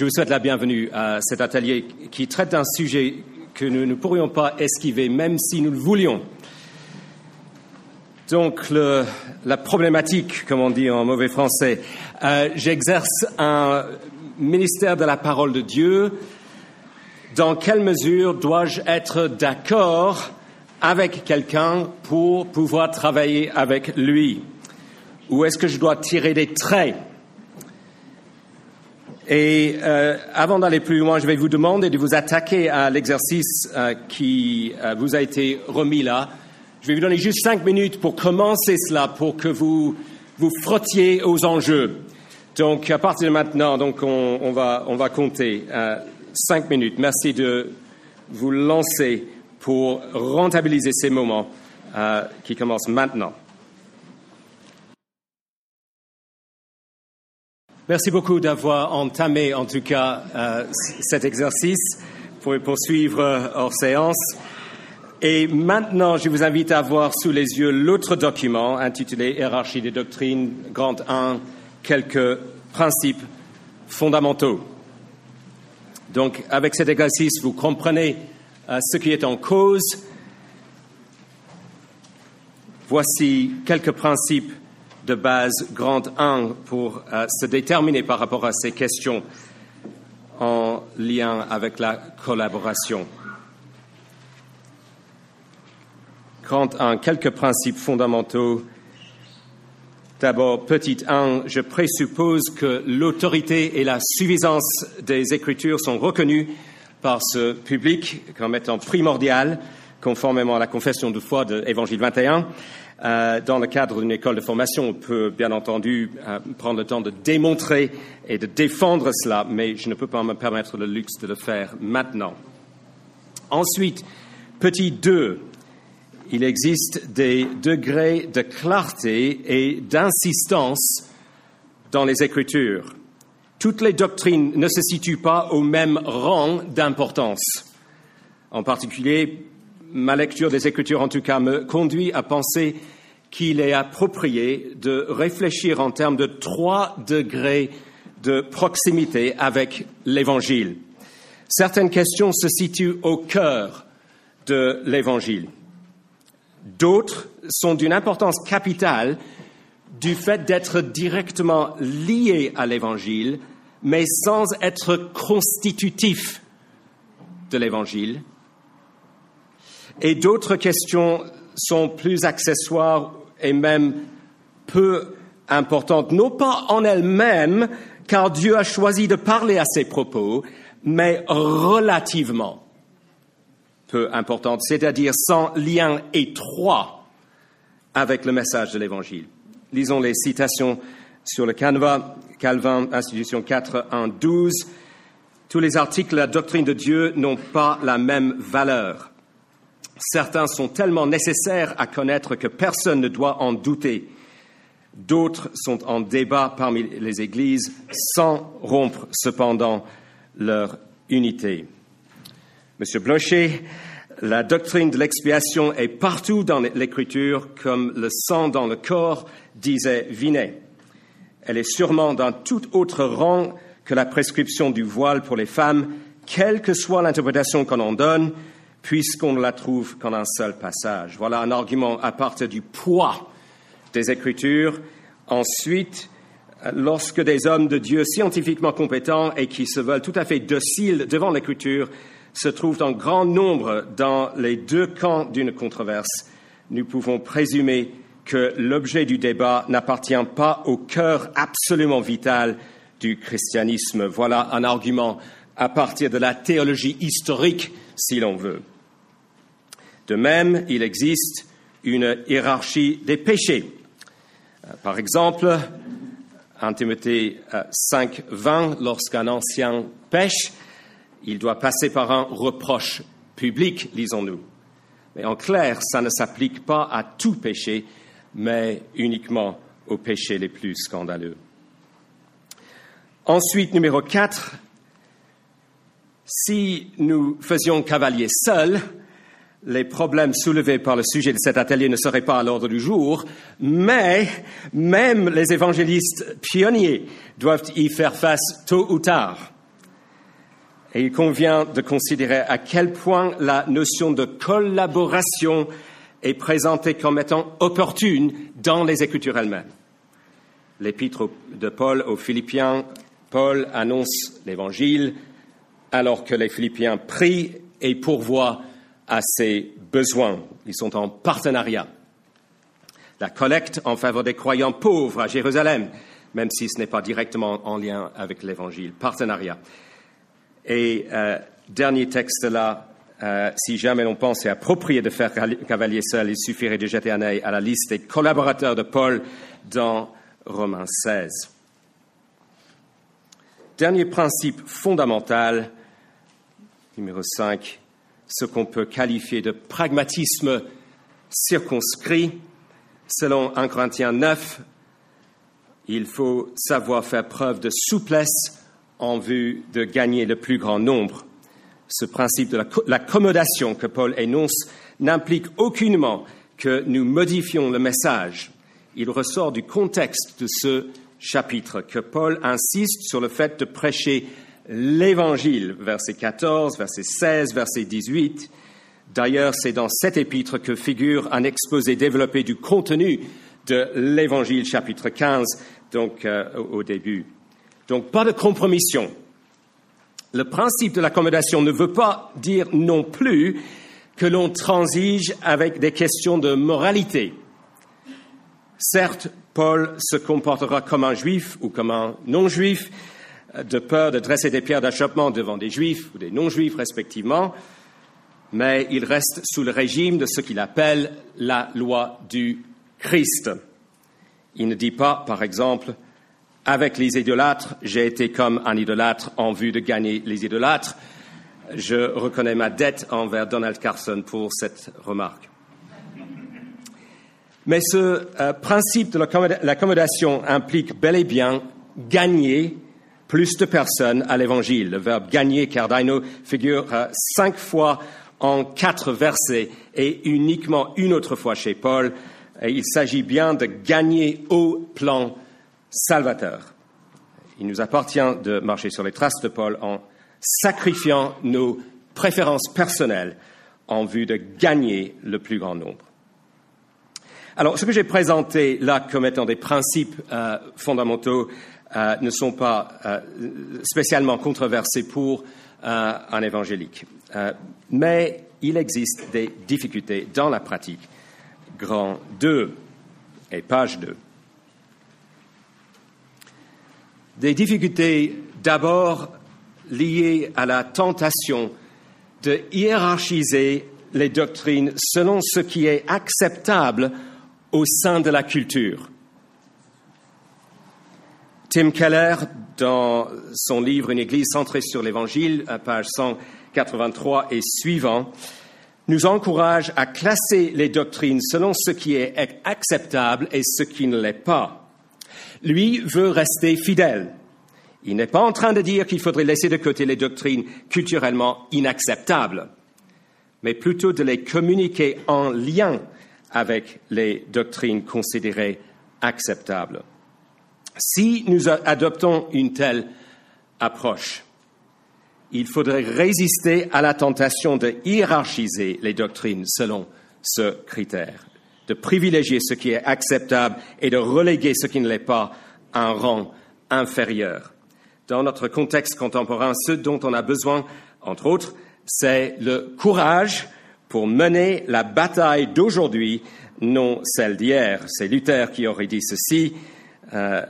Je vous souhaite la bienvenue à cet atelier qui traite d'un sujet que nous ne pourrions pas esquiver même si nous le voulions. Donc, la problématique, comme on dit en mauvais français, euh, j'exerce un ministère de la parole de Dieu. Dans quelle mesure dois-je être d'accord avec quelqu'un pour pouvoir travailler avec lui? Ou est-ce que je dois tirer des traits Et euh, avant d'aller plus loin, je vais vous demander de vous attaquer à l'exercice euh, qui euh, vous a été remis là. Je vais vous donner juste cinq minutes pour commencer cela, pour que vous vous frottiez aux enjeux. Donc, à partir de maintenant, donc on, on va, on va compter euh, cinq minutes. Merci de vous lancer pour rentabiliser ces moments euh, qui commencent maintenant. Merci beaucoup d'avoir entamé, en tout cas, euh, cet exercice. Pouvez poursuivre hors séance. Et maintenant, je vous invite à voir sous les yeux l'autre document intitulé Hiérarchie des doctrines, grand 1, quelques principes fondamentaux. Donc, avec cet exercice, vous comprenez euh, ce qui est en cause. Voici quelques principes de base grand 1 pour euh, se déterminer par rapport à ces questions en lien avec la collaboration. Grand 1, quelques principes fondamentaux. D'abord, petit 1, je présuppose que l'autorité et la suffisance des Écritures sont reconnues par ce public comme étant primordiales, conformément à la confession de foi de Évangile 21. Euh, dans le cadre d'une école de formation, on peut bien entendu euh, prendre le temps de démontrer et de défendre cela, mais je ne peux pas me permettre le luxe de le faire maintenant. Ensuite, petit 2, il existe des degrés de clarté et d'insistance dans les Écritures. Toutes les doctrines ne se situent pas au même rang d'importance. En particulier, ma lecture des Écritures, en tout cas, me conduit à penser qu'il est approprié de réfléchir en termes de trois degrés de proximité avec l'Évangile. Certaines questions se situent au cœur de l'Évangile. D'autres sont d'une importance capitale du fait d'être directement liés à l'Évangile, mais sans être constitutifs de l'Évangile. Et d'autres questions sont plus accessoires et même peu importantes, non pas en elles-mêmes, car Dieu a choisi de parler à ses propos, mais relativement peu importante, c'est-à-dire sans lien étroit avec le message de l'Évangile. Lisons les citations sur le canevas, Calvin, Institution 4, 1, 12. Tous les articles de la doctrine de Dieu n'ont pas la même valeur. Certains sont tellement nécessaires à connaître que personne ne doit en douter. D'autres sont en débat parmi les églises sans rompre cependant leur unité. Monsieur Blocher, la doctrine de l'expiation est partout dans l'Écriture comme le sang dans le corps, disait Vinet. Elle est sûrement dans tout autre rang que la prescription du voile pour les femmes, quelle que soit l'interprétation qu'on en donne, puisqu'on ne la trouve qu'en un seul passage. Voilà un argument à partir du poids des Écritures. Ensuite, lorsque des hommes de Dieu scientifiquement compétents et qui se veulent tout à fait dociles devant l'Écriture se trouvent en grand nombre dans les deux camps d'une controverse, nous pouvons présumer que l'objet du débat n'appartient pas au cœur absolument vital du christianisme. Voilà un argument à partir de la théologie historique, si l'on veut. De même, il existe une hiérarchie des péchés. Par exemple, en Timothée 5, 20, lorsqu'un ancien pêche, il doit passer par un reproche public, lisons-nous. Mais en clair, ça ne s'applique pas à tout péché, mais uniquement aux péchés les plus scandaleux. Ensuite, numéro 4, si nous faisions cavalier seul, les problèmes soulevés par le sujet de cet atelier ne seraient pas à l'ordre du jour, mais même les évangélistes pionniers doivent y faire face tôt ou tard. Il convient de considérer à quel point la notion de collaboration est présentée comme étant opportune dans les Écritures elles-mêmes. L'épître de Paul aux Philippiens, Paul annonce l'Évangile alors que les Philippiens prient et pourvoient à ses besoins. Ils sont en partenariat. La collecte en faveur des croyants pauvres à Jérusalem, même si ce n'est pas directement en lien avec l'Évangile. Partenariat. Et euh, dernier texte là, euh, si jamais l'on pense c'est approprié de faire cavalier seul, il suffirait de jeter un œil à la liste des collaborateurs de Paul dans Romains 16. Dernier principe fondamental, numéro 5, ce qu'on peut qualifier de pragmatisme circonscrit. Selon 1 Corinthiens 9, il faut savoir faire preuve de souplesse en vue de gagner le plus grand nombre. Ce principe de l'accommodation que Paul énonce n'implique aucunement que nous modifions le message. Il ressort du contexte de ce chapitre que Paul insiste sur le fait de prêcher l'Évangile, verset 14, verset 16, verset 18. D'ailleurs, c'est dans cet épître que figure un exposé développé du contenu de l'Évangile, chapitre 15, donc euh, au début. Donc pas de compromission. Le principe de l'accommodation ne veut pas dire non plus que l'on transige avec des questions de moralité. Certes, Paul se comportera comme un juif ou comme un non-juif, de peur de dresser des pierres d'achoppement devant des juifs ou des non-juifs respectivement, mais il reste sous le régime de ce qu'il appelle la loi du Christ. Il ne dit pas, par exemple, avec les idolâtres, j'ai été comme un idolâtre en vue de gagner les idolâtres. Je reconnais ma dette envers Donald Carson pour cette remarque. Mais ce euh, principe de l'accommodation implique bel et bien gagner plus de personnes à l'évangile. Le verbe gagner, cardaino, figure euh, cinq fois en quatre versets et uniquement une autre fois chez Paul. il s'agit bien de gagner au plan salvateur. Il nous appartient de marcher sur les traces de Paul en sacrifiant nos préférences personnelles en vue de gagner le plus grand nombre. Alors, ce que j'ai présenté là comme étant des principes euh, fondamentaux euh, ne sont pas euh, spécialement controversés pour un évangélique. mais il existe des difficultés dans la pratique. Grand 2 et page 2. Des difficultés d'abord liées à la tentation de hiérarchiser les doctrines selon ce qui est acceptable au sein de la culture. Tim Keller, dans son livre Une Église centrée sur l'Évangile, page 183 et suivant, nous encourage à classer les doctrines selon ce qui est acceptable et ce qui ne l'est pas lui veut rester fidèle. Il n'est pas en train de dire qu'il faudrait laisser de côté les doctrines culturellement inacceptables, mais plutôt de les communiquer en lien avec les doctrines considérées acceptables. Si nous adoptons une telle approche, il faudrait résister à la tentation de hiérarchiser les doctrines selon ce critère de privilégier ce qui est acceptable et de reléguer ce qui ne l'est pas à un rang inférieur. Dans notre contexte contemporain, ce dont on a besoin, entre autres, c'est le courage pour mener la bataille d'aujourd'hui, non celle d'hier. C'est Luther qui aurait dit ceci. Euh,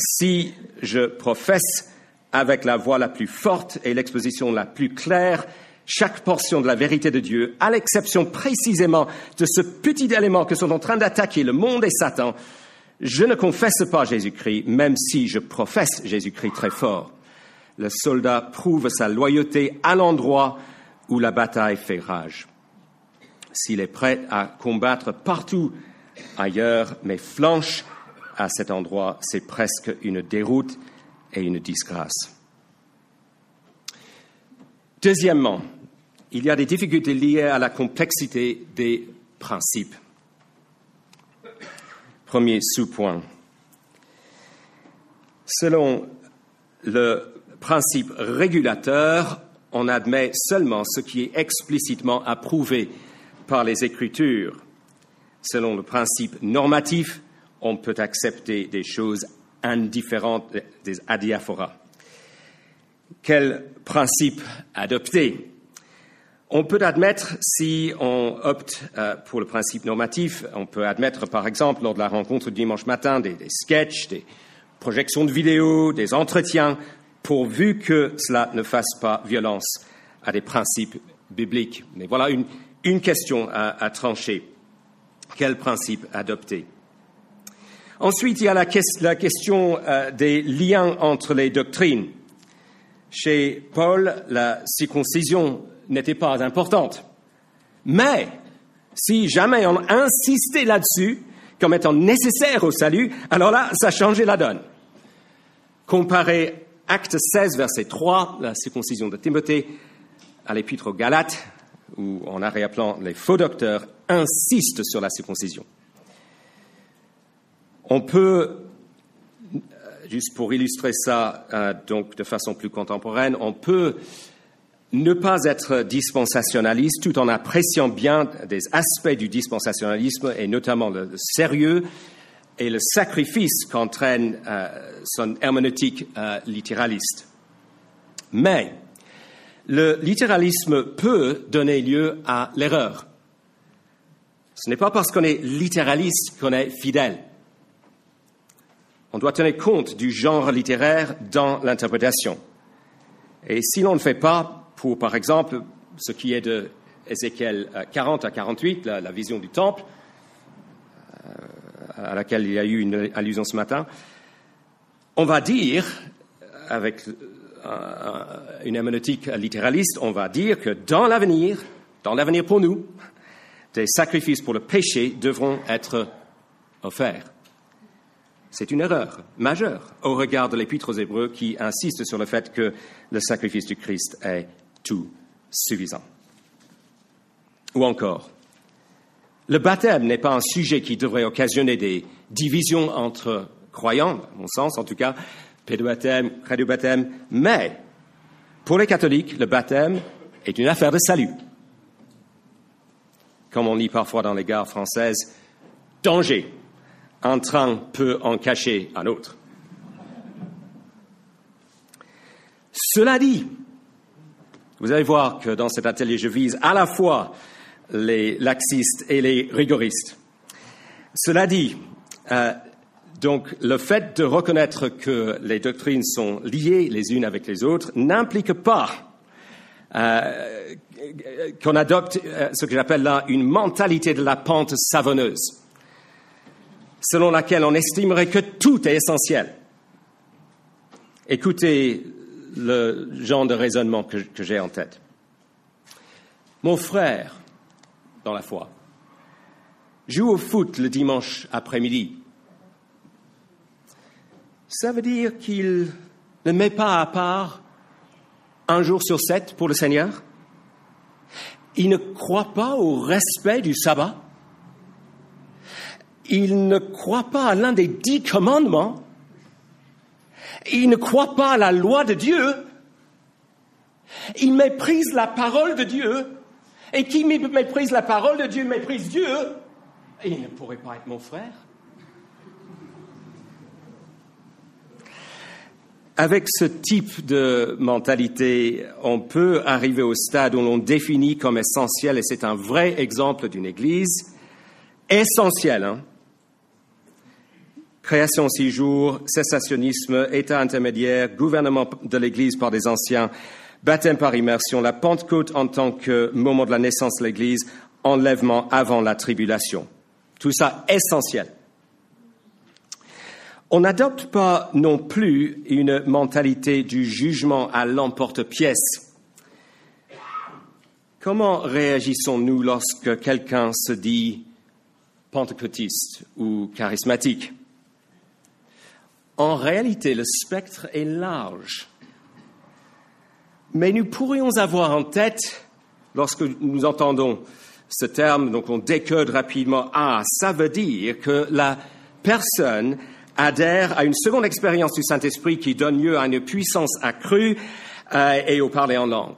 si je professe avec la voix la plus forte et l'exposition la plus claire chaque portion de la vérité de Dieu, à l'exception précisément de ce petit élément que sont en train d'attaquer le monde et Satan, je ne confesse pas Jésus-Christ, même si je professe Jésus-Christ très fort. Le soldat prouve sa loyauté à l'endroit où la bataille fait rage. S'il est prêt à combattre partout ailleurs, mais flanche à cet endroit, c'est presque une déroute et une disgrâce. Deuxièmement, il y a des difficultés liées à la complexité des principes. Premier sous-point. Selon le principe régulateur, on admet seulement ce qui est explicitement approuvé par les Écritures. Selon le principe normatif, on peut accepter des choses indifférentes, des adiaphoras. Quel principe adopter? On peut admettre, si on opte euh, pour le principe normatif, on peut admettre, par exemple, lors de la rencontre du dimanche matin, des, sketchs, des projections de vidéos, des entretiens, pourvu que cela ne fasse pas violence à des principes bibliques. Mais voilà une, question à trancher. Quel principe adopter? Ensuite, il y a la, question euh, des liens entre les doctrines. Chez Paul, la circoncision n'était pas importante. Mais si jamais on insistait là-dessus comme étant nécessaire au salut, alors là, ça changeait la donne. Comparez Acte 16, verset 3, la circoncision de Timothée, à l'épître aux Galates, où, en arrière-plan, les faux docteurs insistent sur la circoncision. On peut, euh, juste pour illustrer ça euh, donc de façon plus contemporaine, on peut ne pas être dispensationaliste tout en appréciant bien des aspects du dispensationalisme et notamment le sérieux et le sacrifice qu'entraîne euh, son herméneutique littéraliste. Mais le littéralisme peut donner lieu à l'erreur. Ce n'est pas parce qu'on est littéraliste qu'on est fidèle. On doit tenir compte du genre littéraire dans l'interprétation. Et si l'on ne fait pas, pour par exemple ce qui est de Ézéchiel 40 à 48, la, la vision du temple, euh, à laquelle il y a eu une allusion ce matin, on va dire, avec euh, une herméneutique littéraliste, on va dire que dans l'avenir, dans l'avenir pour nous, des sacrifices pour le péché devront être offerts. C'est une erreur majeure au regard de l'Épître aux Hébreux qui insiste sur le fait que le sacrifice du Christ est tout suffisant. Ou encore, le baptême n'est pas un sujet qui devrait occasionner des divisions entre croyants, à mon sens en tout cas, pédobaptême, baptême, mais pour les catholiques, le baptême est une affaire de salut. Comme on lit parfois dans les gares françaises, danger, un train peut en cacher un autre. Cela dit, vous allez voir que dans cet atelier, je vise à la fois les laxistes et les rigoristes. Cela dit, euh, donc le fait de reconnaître que les doctrines sont liées les unes avec les autres n'implique pas euh, qu'on adopte euh, ce que j'appelle là une mentalité de la pente savonneuse selon laquelle on estimerait que tout est essentiel. Écoutez le genre de raisonnement que, j'ai en tête. Mon frère, dans la foi, joue au foot le dimanche après-midi. Ça veut dire qu'il ne met pas à part un jour sur sept pour le Seigneur Il ne croit pas au respect du sabbat il ne croit pas à l'un des dix commandements, il ne croit pas à la loi de Dieu, il méprise la parole de Dieu, et qui méprise la parole de Dieu méprise Dieu, et il ne pourrait pas être mon frère. Avec ce type de mentalité, on peut arriver au stade où l'on définit comme essentiel, et c'est un vrai exemple d'une Église, essentielle, hein, création six jours, cessationnisme, état intermédiaire, gouvernement de l'Église par des anciens, baptême par immersion, la Pentecôte en tant que moment de la naissance de l'Église, enlèvement avant la tribulation. Tout ça essentiel. On n'adopte pas non plus une mentalité du jugement à l'emporte-pièce. Comment réagissons-nous lorsque quelqu'un se dit pentecôtiste ou charismatique? En réalité, le spectre est large. Mais nous pourrions avoir en tête, lorsque nous entendons ce terme, donc on décode rapidement, ah, ça veut dire que la personne adhère à une seconde expérience du Saint-Esprit qui donne lieu à une puissance accrue euh, et au parler en langue.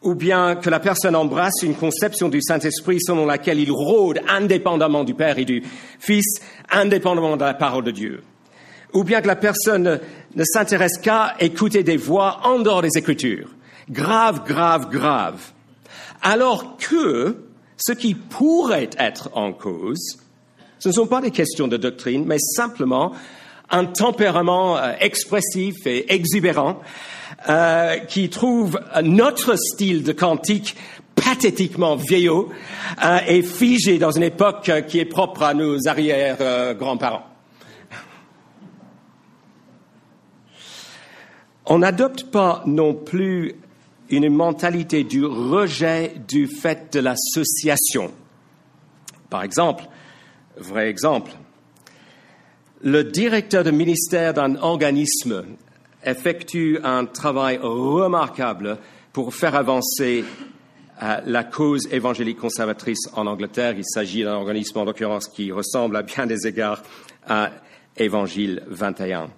ou bien que la personne embrasse une conception du Saint-Esprit selon laquelle il rôde indépendamment du Père et du Fils, indépendamment de la parole de Dieu, ou bien que la personne ne s'intéresse qu'à écouter des voix en dehors des Écritures. Grave, grave, grave. Alors que ce qui pourrait être en cause, ce ne sont pas des questions de doctrine, mais simplement un tempérament euh, expressif et exubérant euh, qui trouve notre style de cantique pathétiquement vieillot euh, et figé dans une époque qui est propre à nos arrière-grands-parents. On n'adopte pas non plus une mentalité du rejet du fait de l'association. Par exemple, vrai exemple, le directeur de ministère d'un organisme effectue un travail remarquable pour faire avancer euh, la cause évangélique conservatrice en Angleterre. Il s'agit d'un organisme, en l'occurrence, qui ressemble à bien des égards à Évangile 21.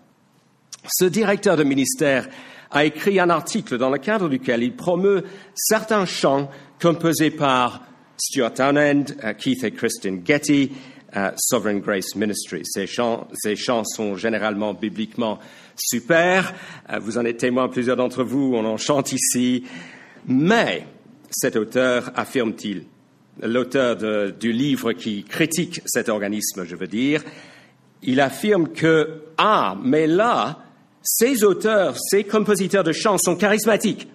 Ce directeur de ministère a écrit un article dans le cadre duquel il promeut certains chants composés par Stuart Townend, euh, Keith et Kristen Getty, euh, Sovereign Grace Ministry. Ces chants, ces chants sont généralement bibliquement super. Euh, vous en êtes témoin, plusieurs d'entre vous, on en chante ici. Mais cet auteur affirme-t-il, l'auteur du livre qui critique cet organisme, je veux dire, il affirme que, ah, mais là, ces auteurs, ces compositeurs de chants sont charismatiques,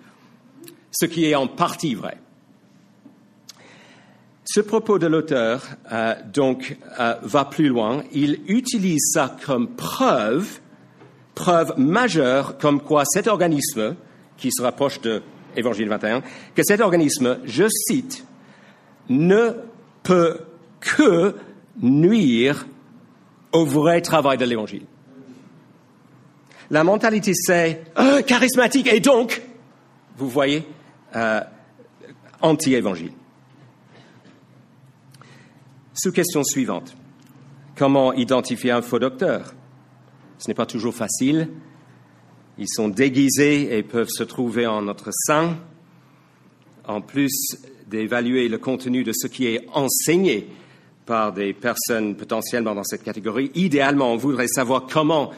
ce qui est en partie vrai. Ce propos de l'auteur, euh, donc, euh, va plus loin. Il utilise ça comme preuve, preuve majeure, comme quoi cet organisme, qui se rapproche de Évangile 21, que cet organisme, je cite, ne peut que nuire au vrai travail de l'Évangile. La mentalité, c'est euh, charismatique et donc, vous voyez, euh, anti-évangile. Sous-question suivante. Comment identifier un faux docteur? Ce n'est pas toujours facile. Ils sont déguisés et peuvent se trouver en notre sein. En plus d'évaluer le contenu de ce qui est enseigné par des personnes potentiellement dans cette catégorie, idéalement, on voudrait savoir comment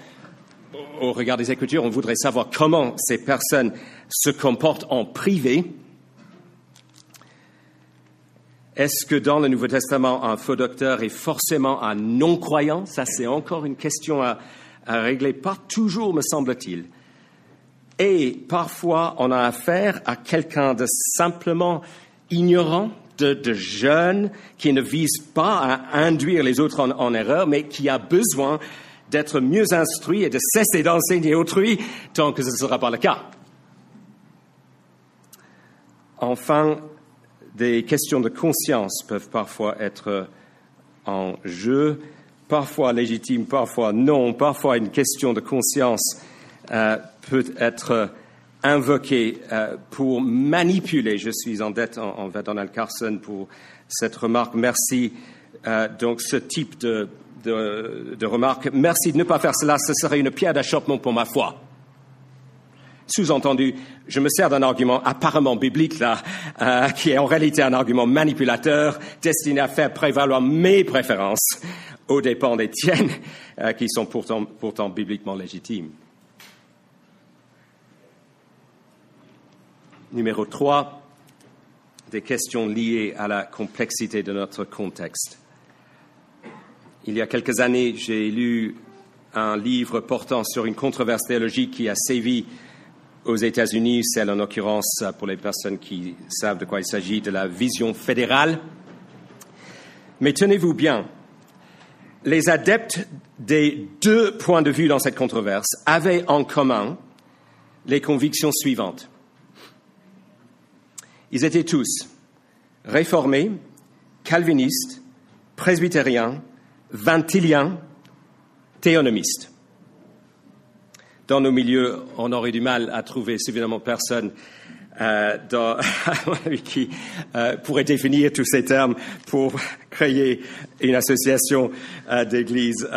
au regard des Écritures, on voudrait savoir comment ces personnes se comportent en privé. Est-ce que dans le Nouveau Testament, un faux docteur est forcément un non-croyant? Ça, c'est encore une question à, régler. Pas toujours, me semble-t-il. Et parfois, on a affaire à quelqu'un de simplement ignorant, de, jeune, qui ne vise pas à induire les autres en erreur, mais qui a besoin d'être mieux instruit et de cesser d'enseigner autrui tant que ce ne sera pas le cas. Enfin, des questions de conscience peuvent parfois être en jeu, parfois légitimes, parfois non, parfois une question de conscience euh, peut être invoquée euh, pour manipuler. Je suis en dette envers Donald Carson pour cette remarque. Merci. Euh, donc ce type de de, remarque. Merci de ne pas faire cela, ce serait une pierre d'achoppement pour ma foi. Sous-entendu, je me sers d'un argument apparemment biblique là, euh, qui est en réalité un argument manipulateur destiné à faire prévaloir mes préférences aux dépens des tiennes, euh, qui sont pourtant, pourtant bibliquement légitimes. Numéro 3, des questions liées à la complexité de notre contexte. Il y a quelques années, j'ai lu un livre portant sur une controverse théologique qui a sévi aux États-Unis, celle en l'occurrence, pour les personnes qui savent de quoi il s'agit, de la vision fédérale. Mais tenez-vous bien, les adeptes des deux points de vue dans cette controverse avaient en commun les convictions suivantes. Ils étaient tous réformés, calvinistes, presbytériens, vintilien, théonomiste. Dans nos milieux, on aurait du mal à trouver suffisamment personne euh, qui euh, pourrait définir tous ces termes pour créer une association euh, d'églises.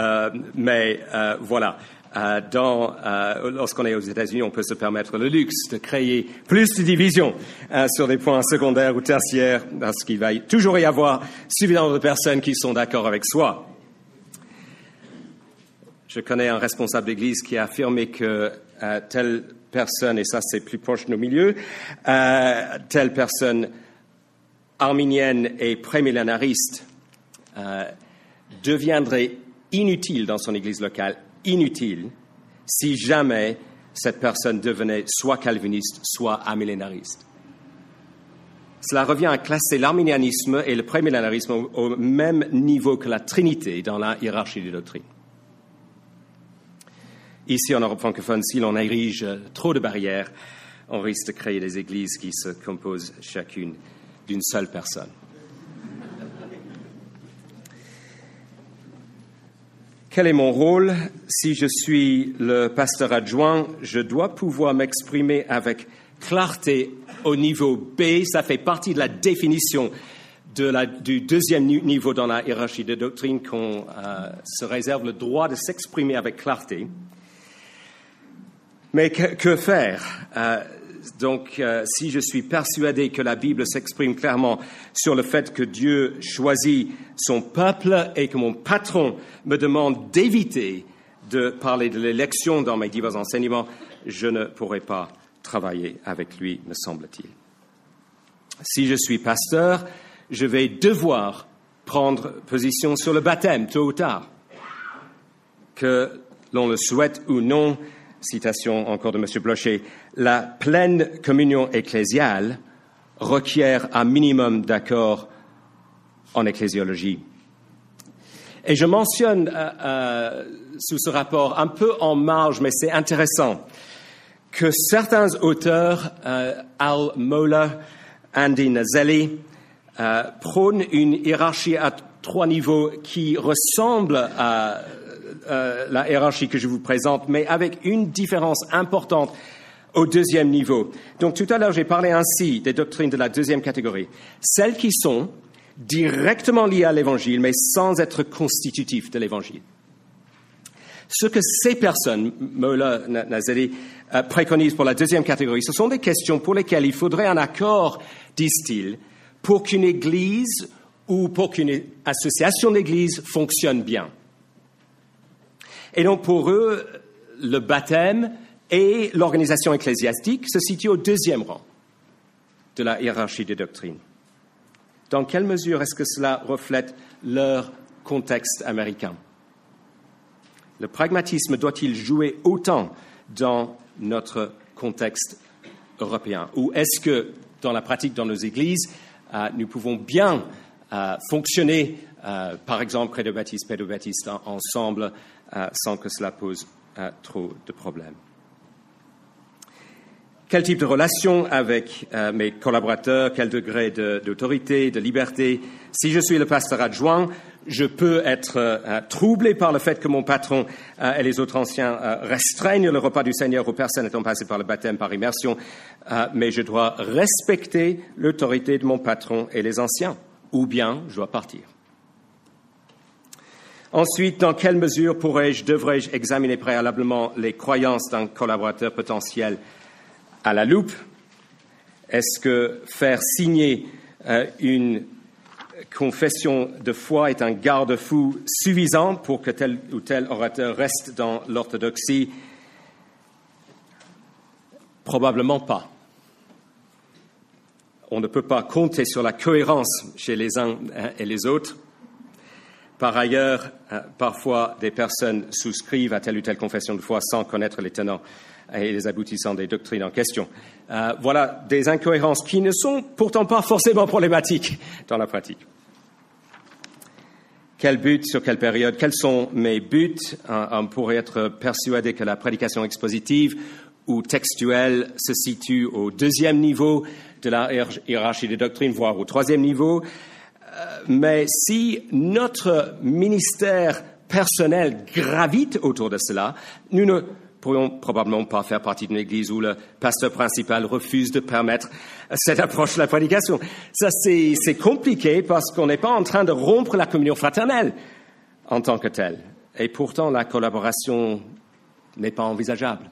mais voilà. euh, dans, euh, lorsqu'on est aux États-Unis, on peut se permettre le luxe de créer plus de divisions euh, sur des points secondaires ou tertiaires, parce qu'il va toujours y avoir suffisamment de personnes qui sont d'accord avec soi. Je connais un responsable d'église qui a affirmé que telle personne, et ça c'est plus proche de nos milieux, telle personne arminienne et prémillénariste deviendrait inutile dans son église locale, inutile, si jamais cette personne devenait soit calviniste, soit amillénariste. Cela revient à classer l'arminianisme et le prémillénarisme au, même niveau que la Trinité dans la hiérarchie des doctrines. Ici, en Europe francophone, si l'on érige trop de barrières, on risque de créer des églises qui se composent chacune d'une seule personne. Quel est mon rôle? Si je suis le pasteur adjoint, je dois pouvoir m'exprimer avec clarté au niveau B. Ça fait partie de la définition du deuxième niveau dans la hiérarchie de doctrine qu'on euh, se réserve le droit de s'exprimer avec clarté. Mais que, faire euh, donc, euh, si je suis persuadé que la Bible s'exprime clairement sur le fait que Dieu choisit son peuple et que mon patron me demande d'éviter de parler de l'élection dans mes divers enseignements, je ne pourrai pas travailler avec lui, me semble-t-il. Si je suis pasteur, je vais devoir prendre position sur le baptême, tôt ou tard. Que l'on le souhaite ou non, citation encore de M. Blocher, la pleine communion ecclésiale requiert un minimum d'accord en ecclésiologie. Et je mentionne euh, euh, sous ce rapport, un peu en marge, mais c'est intéressant, que certains auteurs, euh, Al Mola, Andy Nazelli, prônent une hiérarchie à trois niveaux qui ressemble à la hiérarchie que je vous présente, mais avec une différence importante au deuxième niveau. Donc tout à l'heure, j'ai parlé ainsi des doctrines de la deuxième catégorie. Celles qui sont directement liées à l'Évangile, mais sans être constitutives de l'Évangile. Ce que ces personnes, Mola, Nazari, euh, préconisent pour la deuxième catégorie, ce sont des questions pour lesquelles il faudrait un accord, disent-ils, pour qu'une Église ou pour qu'une association d'Église fonctionne bien. Et donc pour eux, le baptême et l'organisation ecclésiastique se situe au deuxième rang de la hiérarchie des doctrines. Dans quelle mesure est-ce que cela reflète leur contexte américain? Le pragmatisme doit-il jouer autant dans notre contexte européen? Ou est-ce que, dans la pratique dans nos églises, euh, nous pouvons bien euh, fonctionner, euh, par exemple, crédo-baptistes, pédobaptistes, ensemble, sans que cela pose trop de problèmes quel type de relation avec euh, mes collaborateurs, quel degré d'autorité, de, liberté? Si je suis le pasteur adjoint, je peux être euh, troublé par le fait que mon patron euh, et les autres anciens restreignent le repas du Seigneur aux personnes étant passées par le baptême par immersion, mais je dois respecter l'autorité de mon patron et les anciens, ou bien je dois partir. Ensuite, dans quelle mesure pourrais-je, devrais-je examiner préalablement les croyances d'un collaborateur potentiel à la loupe? Est-ce que faire signer euh, une confession de foi est un garde-fou suffisant pour que tel ou tel orateur reste dans l'orthodoxie? Probablement pas. On ne peut pas compter sur la cohérence chez les uns hein, et les autres. Par ailleurs, euh, parfois, des personnes souscrivent à telle ou telle confession de foi sans connaître les tenants et les aboutissants des doctrines en question. Euh, voilà des incohérences qui ne sont pourtant pas forcément problématiques dans la pratique. Quel but, sur quelle période, quels sont mes buts? On pourrait être persuadé que la prédication expositive ou textuelle se situe au deuxième niveau de la hiérarchie des doctrines, voire au troisième niveau. Mais si notre ministère personnel gravite autour de cela, nous ne pourrions probablement pas faire partie d'une église où le pasteur principal refuse de permettre cette approche de la prédication. Ça, c'est compliqué parce qu'on n'est pas en train de rompre la communion fraternelle en tant que telle. Et pourtant, la collaboration n'est pas envisageable.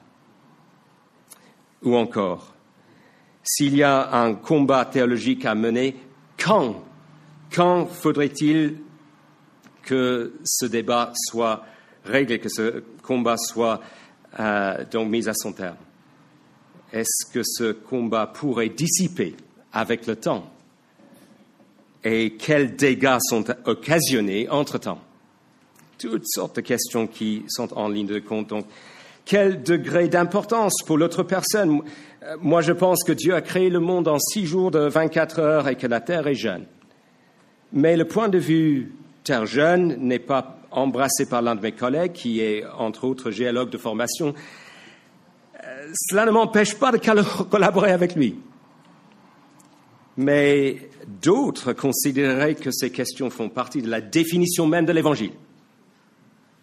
Ou encore, s'il y a un combat théologique à mener, quand Quand faudrait-il que ce débat soit réglé, que ce combat soit euh, donc mis à son terme? Est-ce que ce combat pourrait dissiper avec le temps? Et quels dégâts sont occasionnés entre-temps? Toutes sortes de questions qui sont en ligne de compte. Quel degré d'importance pour l'autre personne? Moi, je pense que Dieu a créé le monde en six jours de 24 heures et que la Terre est jeune. Mais le point de vue terre jeune n'est pas embrassé par l'un de mes collègues, qui est entre autres géologue de formation. Euh, cela ne m'empêche pas de collaborer avec lui. Mais d'autres considéreraient que ces questions font partie de la définition même de l'Évangile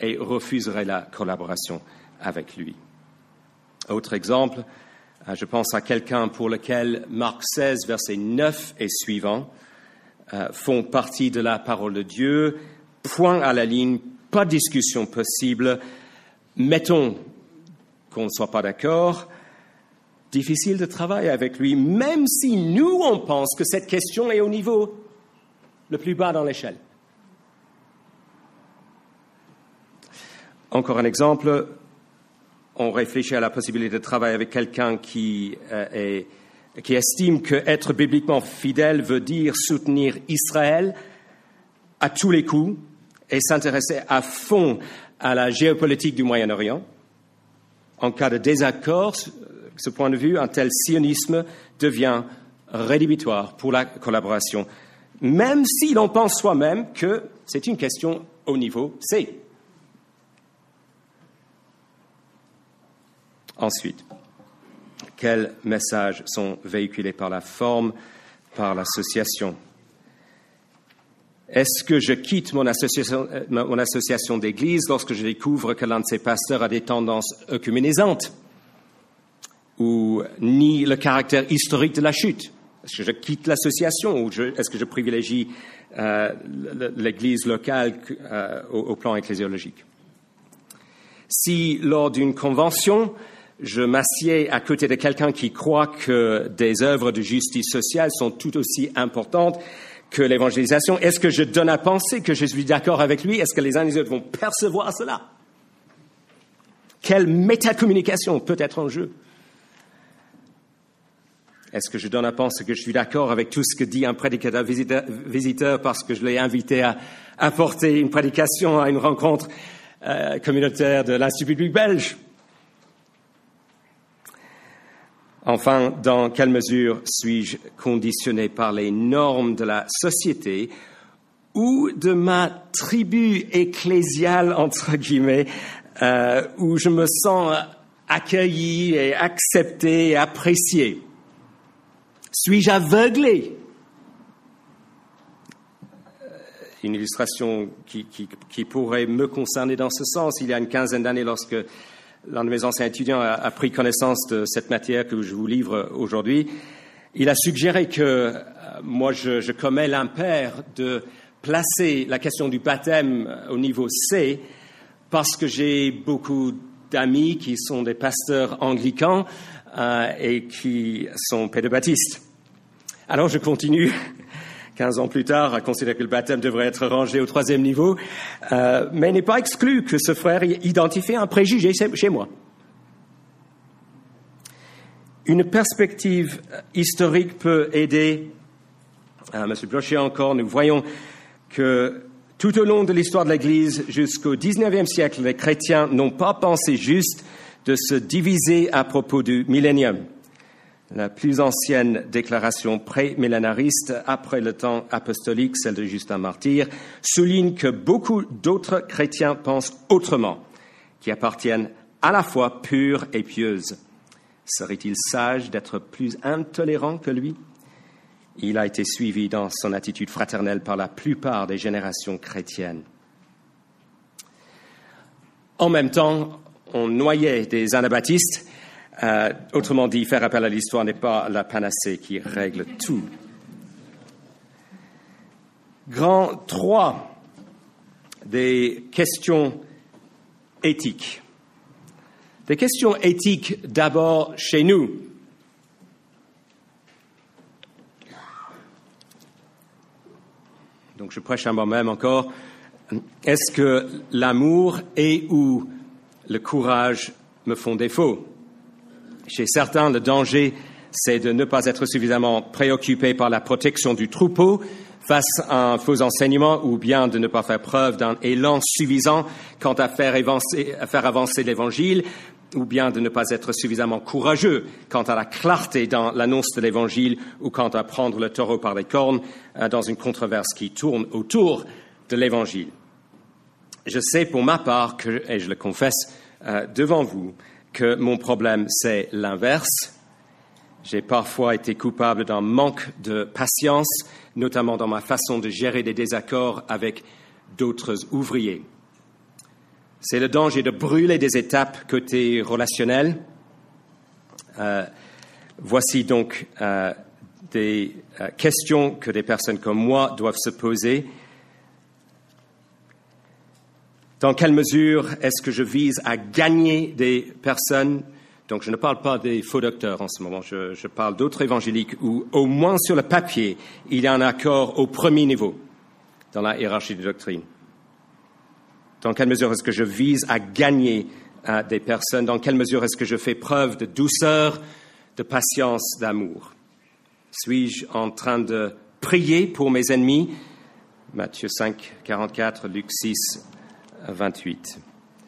et refuseraient la collaboration avec lui. Autre exemple, euh, je pense à quelqu'un pour lequel Marc 16, verset 9 et suivant euh, font partie de la parole de Dieu. Point à la ligne, pas de discussion possible. Mettons qu'on ne soit pas d'accord. Difficile de travailler avec lui, même si nous, on pense que cette question est au niveau le plus bas dans l'échelle. Encore un exemple, on réfléchit à la possibilité de travailler avec quelqu'un qui euh, est qui estime qu'être bibliquement fidèle veut dire soutenir Israël à tous les coups et s'intéresser à fond à la géopolitique du Moyen-Orient. En cas de désaccord, ce point de vue, un tel sionisme devient rédhibitoire pour la collaboration, même si l'on pense soi-même que c'est une question au niveau C. Ensuite, quels messages sont véhiculés par la forme, par l'association. Est-ce que je quitte mon association, euh, d'église lorsque je découvre que l'un de ses pasteurs a des tendances œcuménisantes ou nie le caractère historique de la chute? Est-ce que je quitte l'association ou est-ce que je privilégie euh, l'église locale euh, au plan ecclésiologique? Si lors d'une convention, je m'assieds à côté de quelqu'un qui croit que des œuvres de justice sociale sont tout aussi importantes que l'évangélisation. Est-ce que je donne à penser que je suis d'accord avec lui? Est-ce que les uns et les autres vont percevoir cela? Quelle métacommunication peut être en jeu? Est-ce que je donne à penser que je suis d'accord avec tout ce que dit un prédicateur visiteur, parce que je l'ai invité à apporter une prédication à une rencontre euh, communautaire de l'Institut public belge? Enfin, dans quelle mesure suis-je conditionné par les normes de la société ou de ma tribu ecclésiale, entre guillemets, euh, où je me sens accueilli et accepté et apprécié? Suis-je aveuglé? Euh, Une illustration qui, qui, pourrait me concerner dans ce sens. Il y a une quinzaine d'années, lorsque l'un de mes anciens étudiants a, pris connaissance de cette matière que je vous livre aujourd'hui. Il a suggéré que euh, moi, je, commets l'impair de placer la question du baptême au niveau C parce que j'ai beaucoup d'amis qui sont des pasteurs anglicans euh, et qui sont pédobaptistes. Alors je continue 15 ans plus tard, à considérer que le baptême devrait être rangé au troisième niveau, euh, mais n'est pas exclu que ce frère identifie un préjugé chez moi. Une perspective historique peut aider. Euh, Monsieur Brochet encore, nous voyons que tout au long de l'histoire de l'Église, jusqu'au XIXe siècle, les chrétiens n'ont pas pensé juste de se diviser à propos du millénium la plus ancienne déclaration pré-millénariste après le temps apostolique, celle de Justin Martyr, souligne que beaucoup d'autres chrétiens pensent autrement, qui appartiennent à la fois pure et pieuse. Serait-il sage d'être plus intolérant que lui? Il a été suivi dans son attitude fraternelle par la plupart des générations chrétiennes. En même temps, on noyait des anabaptistes euh, autrement dit, faire appel à l'histoire n'est pas la panacée qui règle tout. Grand 3 des questions éthiques. Des questions éthiques d'abord chez nous. Donc je prêche à moi-même encore. Est-ce que l'amour et ou le courage me font défaut? Chez certains, le danger, c'est de ne pas être suffisamment préoccupé par la protection du troupeau face à un faux enseignement ou bien de ne pas faire preuve d'un élan suffisant quant à faire avancer, avancer l'évangile ou bien de ne pas être suffisamment courageux quant à la clarté dans l'annonce de l'Évangile ou quant à prendre le taureau par les cornes euh, dans une controverse qui tourne autour de l'Évangile. Je sais pour ma part, que, et je le confesse euh, devant vous, que mon problème c'est l'inverse. J'ai parfois été coupable d'un manque de patience, notamment dans ma façon de gérer des désaccords avec d'autres ouvriers. C'est le danger de brûler des étapes côté relationnel. Euh, voici donc euh, des euh, questions que des personnes comme moi doivent se poser. Dans quelle mesure est-ce que je vise à gagner des personnes? Donc je ne parle pas des faux docteurs en ce moment, je, parle d'autres évangéliques où au moins sur le papier, il y a un accord au premier niveau dans la hiérarchie des doctrines. Dans quelle mesure est-ce que je vise à gagner euh, des personnes? Dans quelle mesure est-ce que je fais preuve de douceur, de patience, d'amour? Suis-je en train de prier pour mes ennemis? Matthieu 5, 44, Luc 6, 28.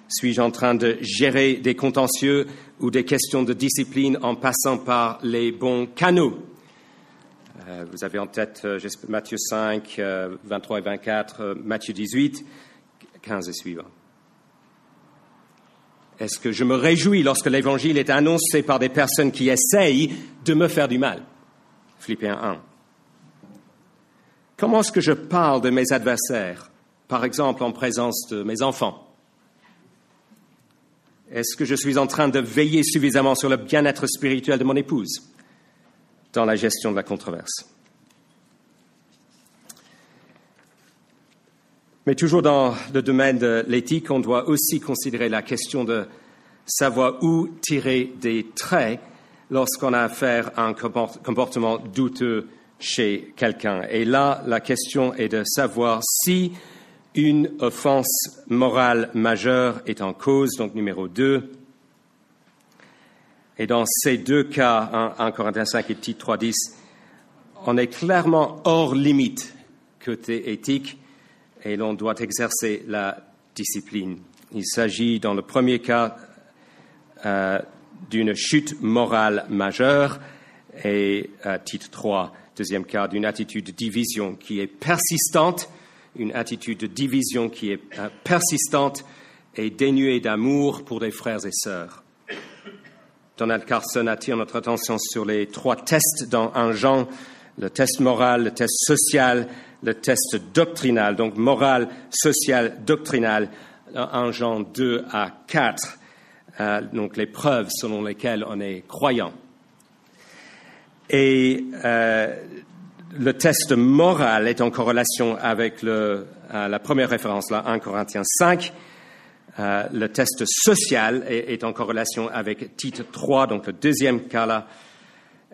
Suis-je en train de gérer des contentieux ou des questions de discipline en passant par les bons canaux? Euh, Vous avez en tête euh, Matthieu 5, 23 et 24, Matthieu 18. 15 et suivants. Est-ce que je me réjouis lorsque l'Évangile est annoncé par des personnes qui essayent de me faire du mal? Philippiens 1. Comment est-ce que je parle de mes adversaires, par exemple en présence de mes enfants Est-ce que je suis en train de veiller suffisamment sur le bien-être spirituel de mon épouse dans la gestion de la controverse? Mais toujours dans le domaine de l'éthique, on doit aussi considérer la question de savoir où tirer des traits lorsqu'on a affaire à un comportement douteux chez quelqu'un. Et là, la question est de savoir si une offense morale majeure est en cause, donc numéro 2. Et dans ces deux cas, 1, Corinthiens 5 et Tite 3.10, on est clairement hors limite côté éthique et l'on doit exercer la discipline. Il s'agit, dans le premier cas, euh, d'une chute morale majeure et, titre 3, deuxième cas, d'une attitude de division qui est persistante, une attitude de division qui est euh, persistante et dénuée d'amour pour des frères et sœurs. Donald Carson attire notre attention sur les trois tests dans un genre, le test moral, le test social le test doctrinal, donc moral, social, doctrinal, en Jean 2 à 4, euh, donc les preuves selon lesquelles on est croyant. Et euh, le test moral est en corrélation avec euh, la première référence, là, 1 Corinthiens 5. le test social est, en corrélation avec titre 3, donc le deuxième cas là,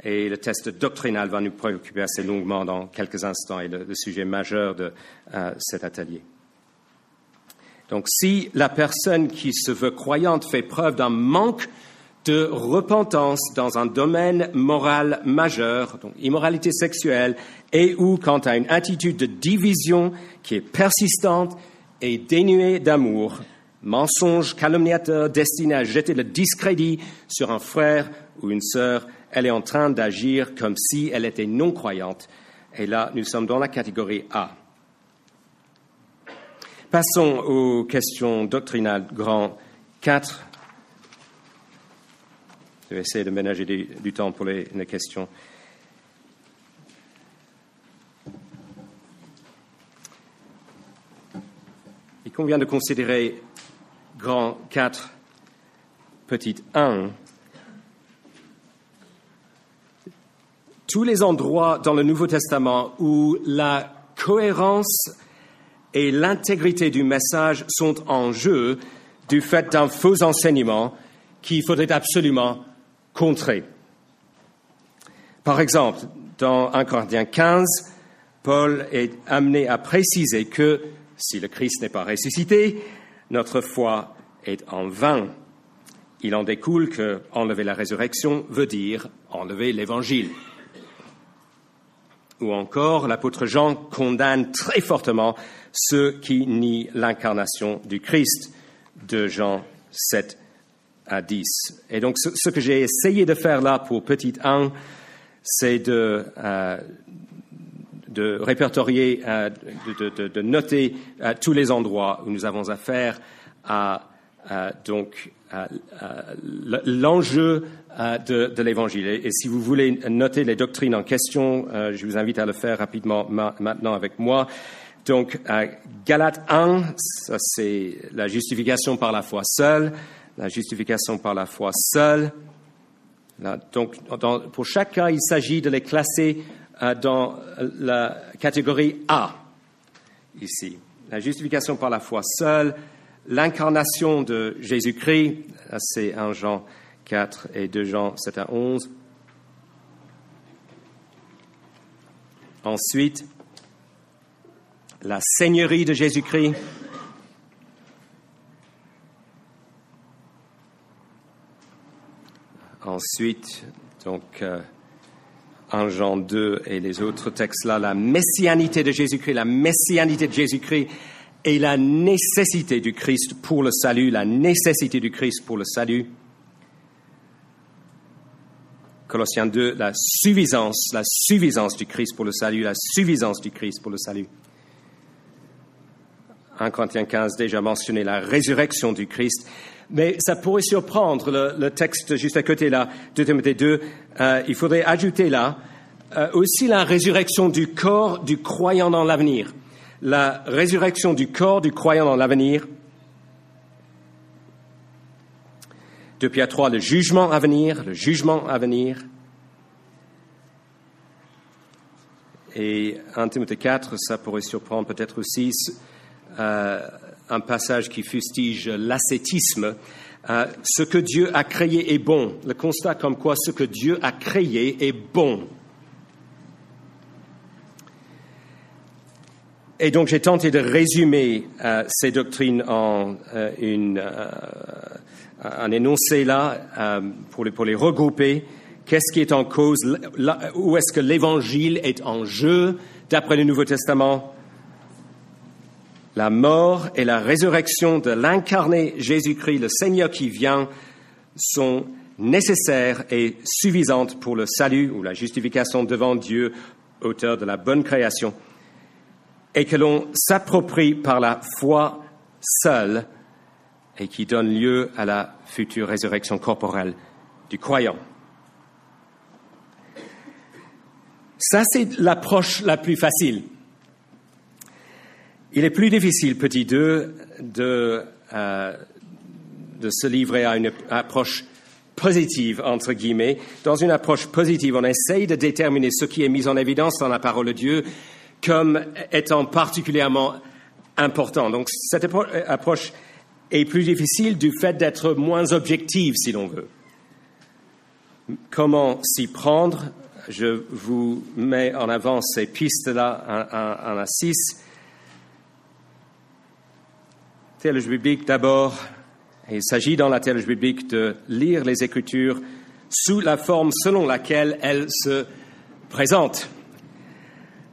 et le test doctrinal va nous préoccuper assez longuement dans quelques instants et le, le sujet majeur de euh, cet atelier. Donc si la personne qui se veut croyante fait preuve d'un manque de repentance dans un domaine moral majeur, donc immoralité sexuelle, et ou quant à une attitude de division qui est persistante et dénuée d'amour, mensonge calomniateur destiné à jeter le discrédit sur un frère ou une sœur, elle est en train d'agir comme si elle était non-croyante. Et là, nous sommes dans la catégorie A. Passons aux questions doctrinales grand 4. Je vais essayer de ménager du, temps pour les, les questions. Il convient de considérer grand 4, petit 1, tous les endroits dans le Nouveau Testament où la cohérence et l'intégrité du message sont en jeu du fait d'un faux enseignement qu'il faudrait absolument Par exemple, dans 1 Corinthiens 15, Paul est amené à préciser que si le Christ n'est pas ressuscité, notre foi est en vain. Il en découle que enlever la résurrection veut dire enlever l'évangile. Ou encore, l'apôtre Jean condamne très fortement ceux qui nient l'incarnation du Christ de Jean 7 à 10. Et donc, ce, que j'ai essayé de faire là pour petit 1, c'est de, euh, répertorier, euh, de, noter euh, tous les endroits où nous avons affaire à donc l'enjeu de, l'Évangile. Et, si vous voulez noter les doctrines en question, je vous invite à le faire rapidement maintenant avec moi. Donc, Galate 1, ça c'est la justification par la foi seule, la justification par la foi seule. donc, pour chaque cas, il s'agit de les classer euh, dans la catégorie A, ici. La justification par la foi seule, l'incarnation de Jésus-Christ, c'est 1 Jean 4 et 2 Jean 7 à 11. Ensuite, la seigneurie de Jésus-Christ. Ensuite, donc, euh, en Jean 2 et les autres textes-là, la messianité de Jésus-Christ, la messianité de Jésus-Christ et la nécessité du Christ pour le salut, la nécessité du Christ pour le salut. Colossiens 2, la suffisance, la suffisance du Christ pour le salut, la suffisance du Christ pour le salut. 1 Corinthiens 15 déjà mentionné la résurrection du Christ. Mais ça pourrait surprendre le, texte juste à côté là, 2 Timothée 2. Euh, il faudrait ajouter là euh, aussi la résurrection du corps du croyant dans l'avenir. La résurrection du corps du croyant dans l'avenir. 2 Pierre 3, le jugement à venir, le jugement à venir. Et 1 Timothée 4, ça pourrait surprendre peut-être aussi un passage qui fustige l'ascétisme. Euh, ce que Dieu a créé est bon. Le constat comme quoi ce que Dieu a créé est bon. Et donc j'ai tenté de résumer euh, ces doctrines en un énoncé là pour les, pour les regrouper. Qu'est-ce qui est en cause? Où est-ce que l'Évangile est en jeu? D'après le Nouveau Testament la mort et la résurrection de l'incarné Jésus-Christ, le Seigneur qui vient, sont nécessaires et suffisantes pour le salut ou la justification devant Dieu, auteur de la bonne création, et que l'on s'approprie par la foi seule et qui donne lieu à la future résurrection corporelle du croyant. Ça, c'est l'approche la plus facile. Il est plus difficile, petit 2, de, euh, de se livrer à une approche positive, entre guillemets. Dans une approche positive, on essaye de déterminer ce qui est mis en évidence dans la parole de Dieu comme étant particulièrement important. Donc cette approche est plus difficile du fait d'être moins objective, si l'on veut. Comment s'y prendre? Je vous mets en avant ces pistes-là, en, en, théologie biblique d'abord. Il s'agit dans la théologie biblique de lire les Écritures sous la forme selon laquelle elles se présentent.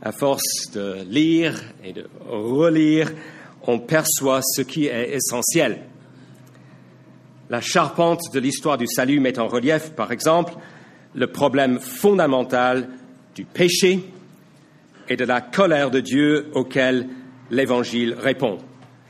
À force de lire et de relire, on perçoit ce qui est essentiel. La charpente de l'histoire du salut met en relief, par exemple, le problème fondamental du péché et de la colère de Dieu auquel l'Évangile répond.